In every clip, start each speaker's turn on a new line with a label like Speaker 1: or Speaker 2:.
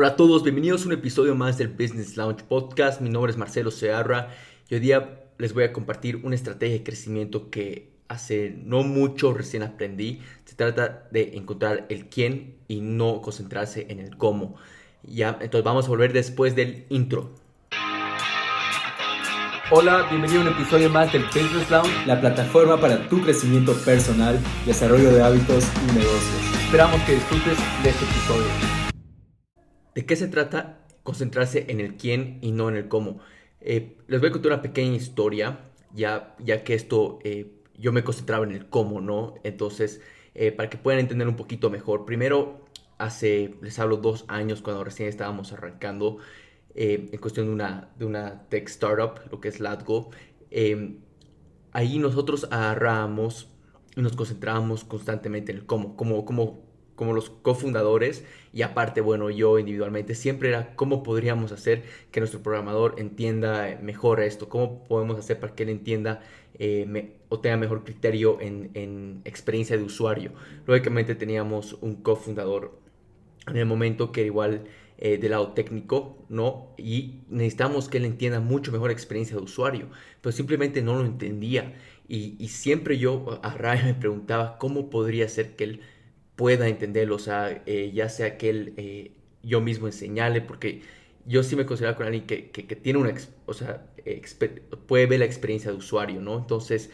Speaker 1: Hola a todos, bienvenidos a un episodio más del Business Lounge Podcast. Mi nombre es Marcelo Searra y hoy día les voy a compartir una estrategia de crecimiento que hace no mucho recién aprendí. Se trata de encontrar el quién y no concentrarse en el cómo. Ya, entonces vamos a volver después del intro. Hola, bienvenido a un episodio más del Business Lounge,
Speaker 2: la plataforma para tu crecimiento personal, desarrollo de hábitos y negocios.
Speaker 1: Esperamos que disfrutes de este episodio. ¿De qué se trata? Concentrarse en el quién y no en el cómo. Eh, les voy a contar una pequeña historia, ya, ya que esto eh, yo me concentraba en el cómo, ¿no? Entonces, eh, para que puedan entender un poquito mejor, primero, hace, les hablo dos años, cuando recién estábamos arrancando, en cuestión de una, de una tech startup, lo que es Latgo, ahí nosotros agarramos y nos concentrábamos constantemente en el cómo, cómo, cómo como los cofundadores y aparte, bueno, yo individualmente, siempre era cómo podríamos hacer que nuestro programador entienda mejor esto, cómo podemos hacer para que él entienda eh, o tenga mejor criterio en, experiencia de usuario. Lógicamente teníamos un cofundador en el momento que igual eh, del lado técnico, ¿no? Y necesitamos que él entienda mucho mejor experiencia de usuario, pero simplemente no lo entendía. Y, siempre yo a Ray me preguntaba cómo podría ser que él pueda entenderlo, o sea, eh, ya sea que él, eh, yo mismo enseñarle, porque yo sí me considero con alguien que, que, tiene una, o sea, puede ver la experiencia de usuario, ¿no? Entonces,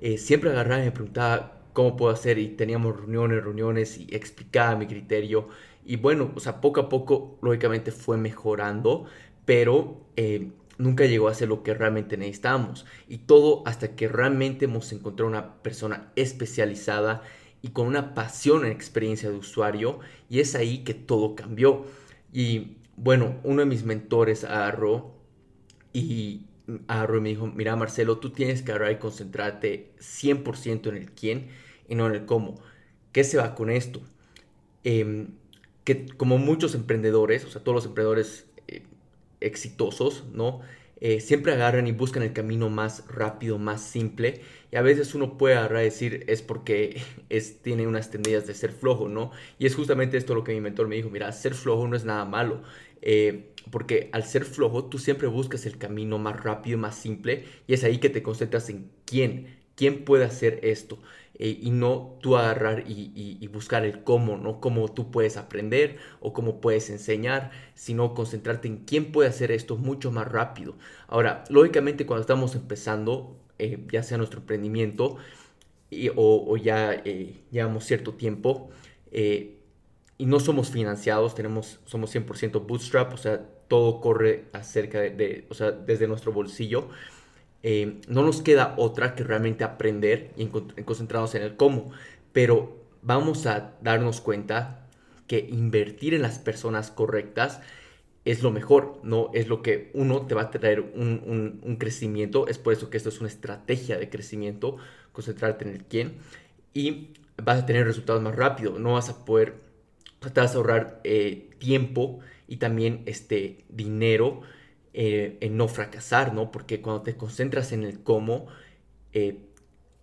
Speaker 1: eh, siempre agarraba y me preguntaba cómo puedo hacer y teníamos reuniones, reuniones y explicaba mi criterio. Y bueno, o sea, poco a poco, lógicamente fue mejorando, pero nunca llegó a ser lo que realmente necesitábamos. Y todo hasta que realmente hemos encontrado una persona especializada y con una pasión en experiencia de usuario y es ahí que todo cambió. Y bueno, uno de mis mentores agarró y agarró y me dijo, mira Marcelo, tú tienes que agarrar y concentrarte 100% en el quién y no en el cómo. ¿Qué se va con esto? Em, que como muchos emprendedores, o sea, todos los emprendedores eh, exitosos, ¿no? Eh, siempre agarran y buscan el camino más rápido, más simple. Y a veces uno puede agarrar decir es porque es, tiene unas tendencias de ser flojo, ¿no? Y es justamente esto lo que mi mentor me dijo, mira, ser flojo no es nada malo. Eh, porque al ser flojo tú siempre buscas el camino más rápido, más simple. Y es ahí que te concentras en quién, quién puede hacer esto. Eh, y no tú agarrar y, buscar el cómo, no cómo tú puedes aprender o cómo puedes enseñar, sino concentrarte en quién puede hacer esto mucho más rápido. Ahora, lógicamente cuando estamos empezando, eh, ya sea nuestro emprendimiento o, ya eh, llevamos cierto tiempo y no somos financiados, tenemos, somos 100% bootstrap, o sea, todo corre acerca de, o sea, desde nuestro bolsillo. Eh, no nos queda otra que realmente aprender y concentrarnos en el cómo. Pero vamos a darnos cuenta que invertir en las personas correctas es lo mejor, no es lo que uno te va a traer un, crecimiento. Es por eso que esto es una estrategia de crecimiento, concentrarte en el quién y vas a tener resultados más rápido. No vas a poder, te vas a ahorrar eh, tiempo y también este dinero eh, en no fracasar, ¿no? Porque cuando te concentras en el cómo, eh,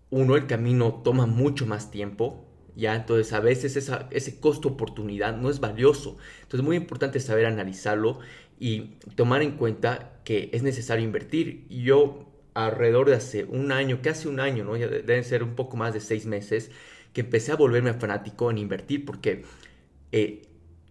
Speaker 1: uno, el camino toma mucho más tiempo, ¿ya? Entonces a veces ese costo-oportunidad no es valioso. Entonces es muy importante saber analizarlo y tomar en cuenta que es necesario invertir. Yo alrededor de hace un año, casi un año, ¿no? Ya deben ser un poco más de seis meses, que empecé a volverme fanático en invertir porque eh,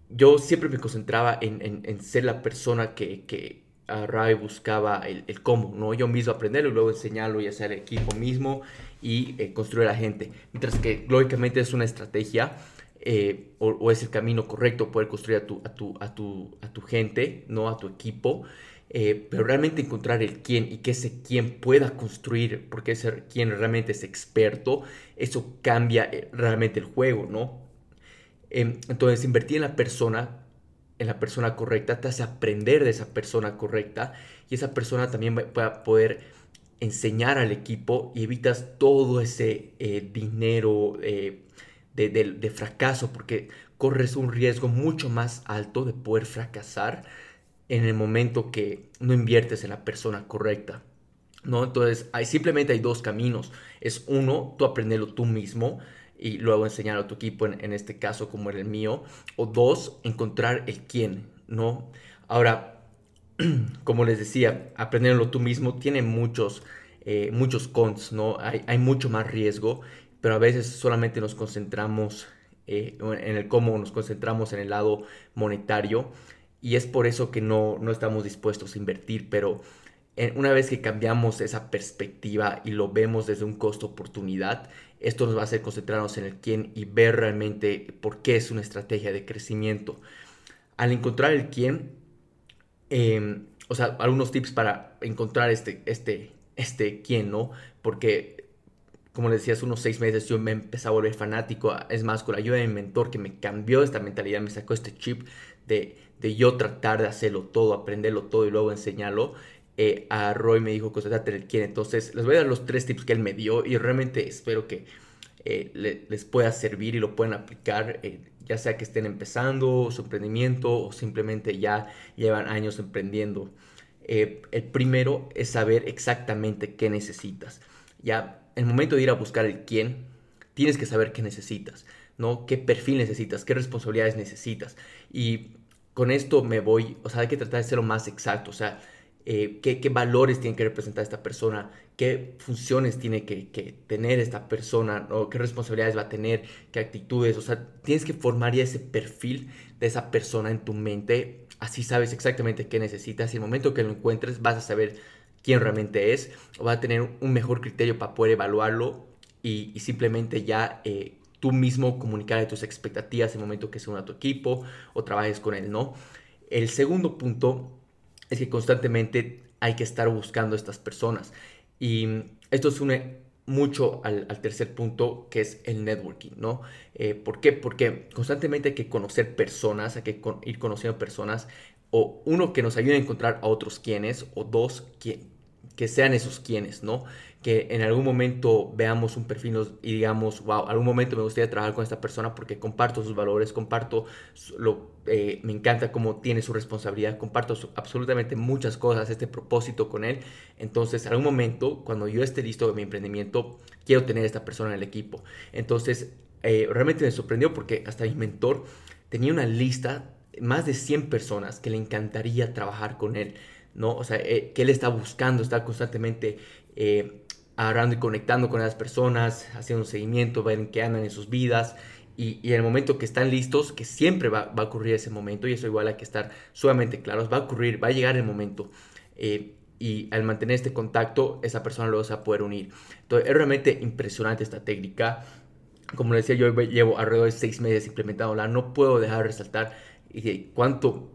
Speaker 1: yo siempre me concentraba en, ser la persona que a Ray buscaba el, cómo, ¿no? Yo mismo aprenderlo y luego enseñarlo y hacer el equipo mismo y eh, construir a la gente. Mientras que lógicamente es una estrategia eh, o, es el camino correcto poder construir a tu, a tu, a tu, a tu gente, ¿no? A tu equipo. Eh, pero realmente encontrar el quién y que ese quién pueda construir, porque ese quien realmente es experto, eso cambia realmente el juego, ¿no? Em, entonces, invertir en la persona en la persona correcta, te hace aprender de esa persona correcta y esa persona también va a poder enseñar al equipo y evitas todo ese eh, dinero eh, de, fracaso porque corres un riesgo mucho más alto de poder fracasar en el momento que no inviertes en la persona correcta. ¿no? Entonces, hay, simplemente hay dos caminos. Es uno, tú aprenderlo tú mismo y luego enseñar a tu equipo, en, este caso como era el mío. O dos, encontrar el quién. ¿no? Ahora, como les decía, aprenderlo tú mismo tiene muchos, eh, muchos cons, ¿no? Hay, hay, mucho más riesgo, pero a veces solamente nos concentramos eh, en el cómo, nos concentramos en el lado monetario y es por eso que no, no estamos dispuestos a invertir, pero una vez que cambiamos esa perspectiva y lo vemos desde un costo-oportunidad, esto nos va a hacer concentrarnos en el quién y ver realmente por qué es una estrategia de crecimiento. Al encontrar el quién, em, o sea, algunos tips para encontrar este, este, este quién, ¿no? Porque, como les decía, hace unos seis meses yo me empecé a volver fanático. Es más, con la ayuda de mi mentor que me cambió esta mentalidad, me sacó este chip de, de yo tratar de hacerlo todo, aprenderlo todo y luego enseñarlo. Eh, a Roy me dijo en el quién. Entonces, les voy a dar los tres tips que él me dio y realmente espero que eh, les pueda servir y lo puedan aplicar, eh, ya sea que estén empezando su emprendimiento o simplemente ya llevan años emprendiendo. el primero es saber exactamente qué necesitas. Ya, el momento de ir a buscar el quién, tienes que saber qué necesitas, ¿no? ¿Qué perfil necesitas? ¿Qué responsabilidades necesitas? Y con esto me voy, o sea, hay que tratar de ser lo más exacto, o sea, eh, qué, valores tiene que representar esta persona, qué funciones tiene que, tener esta persona, o qué responsabilidades va a tener, qué actitudes, o sea, tienes que formar ya ese perfil de esa persona en tu mente, así sabes exactamente qué necesitas. Y el momento que lo encuentres vas a saber quién realmente es, o va a tener un mejor criterio para poder evaluarlo y, simplemente ya... Eh, tú mismo comunicar tus expectativas en el momento que se una a tu equipo o trabajes con él, ¿no? El segundo punto es que constantemente hay que estar buscando a estas personas. Y esto se une mucho al, tercer punto que es el networking, ¿no? Eh, ¿Por qué? Porque constantemente hay que conocer personas, hay que ir conociendo personas, o uno que nos ayude a encontrar a otros quienes, o dos, que, que sean esos quienes, ¿no? Que en algún momento veamos un perfil y digamos, wow, algún momento me gustaría trabajar con esta persona porque comparto sus valores, comparto, lo, eh, me encanta cómo tiene su responsabilidad, comparto absolutamente muchas cosas, este propósito con él. Entonces, algún momento, cuando yo esté listo de mi emprendimiento, quiero tener a esta persona en el equipo. Entonces, eh, realmente me sorprendió porque hasta mi mentor tenía una lista, más de 100 personas que le encantaría trabajar con él. ¿no? O sea, eh, que él está buscando, está constantemente agarrando y conectando con las personas, haciendo un seguimiento, ver qué andan en sus vidas. Y, en el momento que están listos, que siempre va, a ocurrir ese momento, y eso igual hay que estar sumamente claros, va a ocurrir, va a llegar el momento. Eh, y al mantener este contacto, esa persona lo va a poder unir. Entonces, es realmente impresionante esta técnica. Como les decía, yo llevo alrededor de seis meses implementándola. No puedo dejar de resaltar eh, cuánto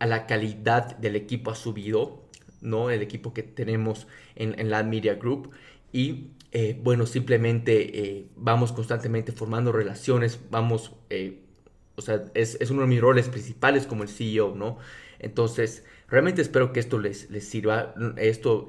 Speaker 1: a la calidad del equipo ha subido ¿no? El equipo que tenemos en, en la Media Group. Y eh, bueno, simplemente eh, vamos constantemente formando relaciones, vamos, eh, o sea, es, es, uno de mis roles principales como el CEO, ¿no? Entonces, realmente espero que esto les, les sirva. Esto,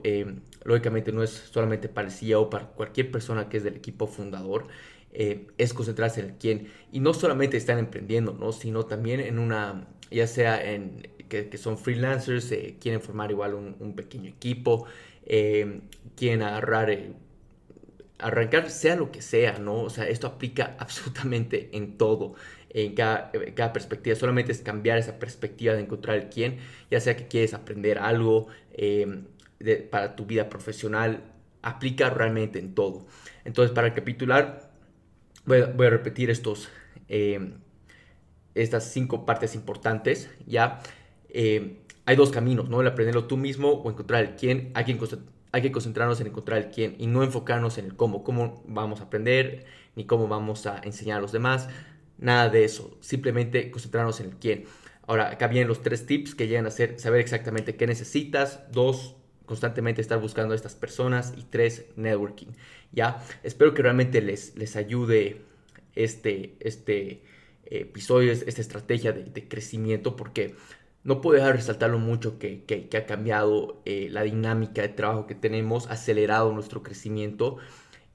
Speaker 1: lógicamente, no es solamente para el CEO, para cualquier persona que es del equipo fundador. es concentrarse en quién y no solamente están emprendiendo, ¿no? sino también en una, ya sea en que, son freelancers, eh, quieren formar igual un, pequeño equipo, eh, quieren agarrar, eh, arrancar sea lo que sea, ¿no? O sea, esto aplica absolutamente en todo, en cada, perspectiva. Solamente es cambiar esa perspectiva de encontrar el quién, ya sea que quieres aprender algo para tu vida profesional, aplica realmente en todo. Entonces, para recapitular, voy a, voy a repetir estos estas cinco partes importantes, ¿ya? Eh, hay dos caminos, ¿no? El aprenderlo tú mismo o encontrar el quién. Hay que, hay que concentrarnos en encontrar el quién y no enfocarnos en el cómo, cómo vamos a aprender, ni cómo vamos a enseñar a los demás. Nada de eso. Simplemente concentrarnos en el quién. Ahora, acá vienen los tres tips que llegan a ser saber exactamente qué necesitas. Dos, constantemente estar buscando a estas personas. Y tres, networking. ¿Ya? Espero que realmente les, les ayude este, este episodio, esta estrategia de, crecimiento, porque no puedo dejar de resaltar lo mucho que, ha cambiado eh, la dinámica de trabajo que tenemos, acelerado nuestro crecimiento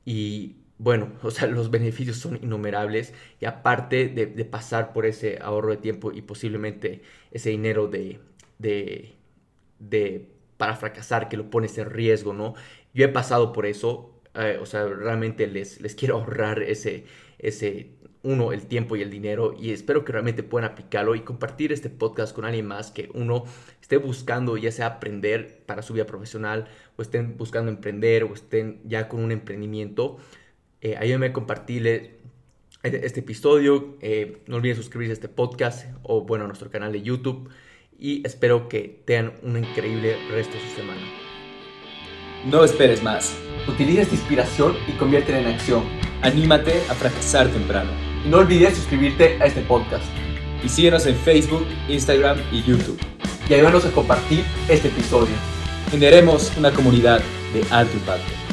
Speaker 1: y bueno, o sea, los beneficios son innumerables y aparte de, pasar por ese ahorro de tiempo y posiblemente ese dinero de, de, para fracasar que lo pones en riesgo, ¿no? Yo he pasado por eso, eh, o sea, realmente les, les quiero ahorrar ese, ese uno, el tiempo y el dinero y espero que realmente puedan aplicarlo y compartir este podcast con alguien más que uno esté buscando ya sea aprender para su vida profesional o estén buscando emprender o estén ya con un emprendimiento. Eh, ayúdenme a compartirle este, este episodio. Eh, no olviden suscribirse a este podcast o bueno a nuestro canal de YouTube y espero que tengan un increíble resto de su semana.
Speaker 2: No esperes más.
Speaker 1: Utiliza esta inspiración y conviértela en acción.
Speaker 2: Anímate a fracasar temprano.
Speaker 1: No olvides suscribirte a este podcast.
Speaker 2: Y síguenos en Facebook, Instagram y YouTube.
Speaker 1: Y ayúdanos a compartir este episodio.
Speaker 2: Generemos una comunidad de alto impacto.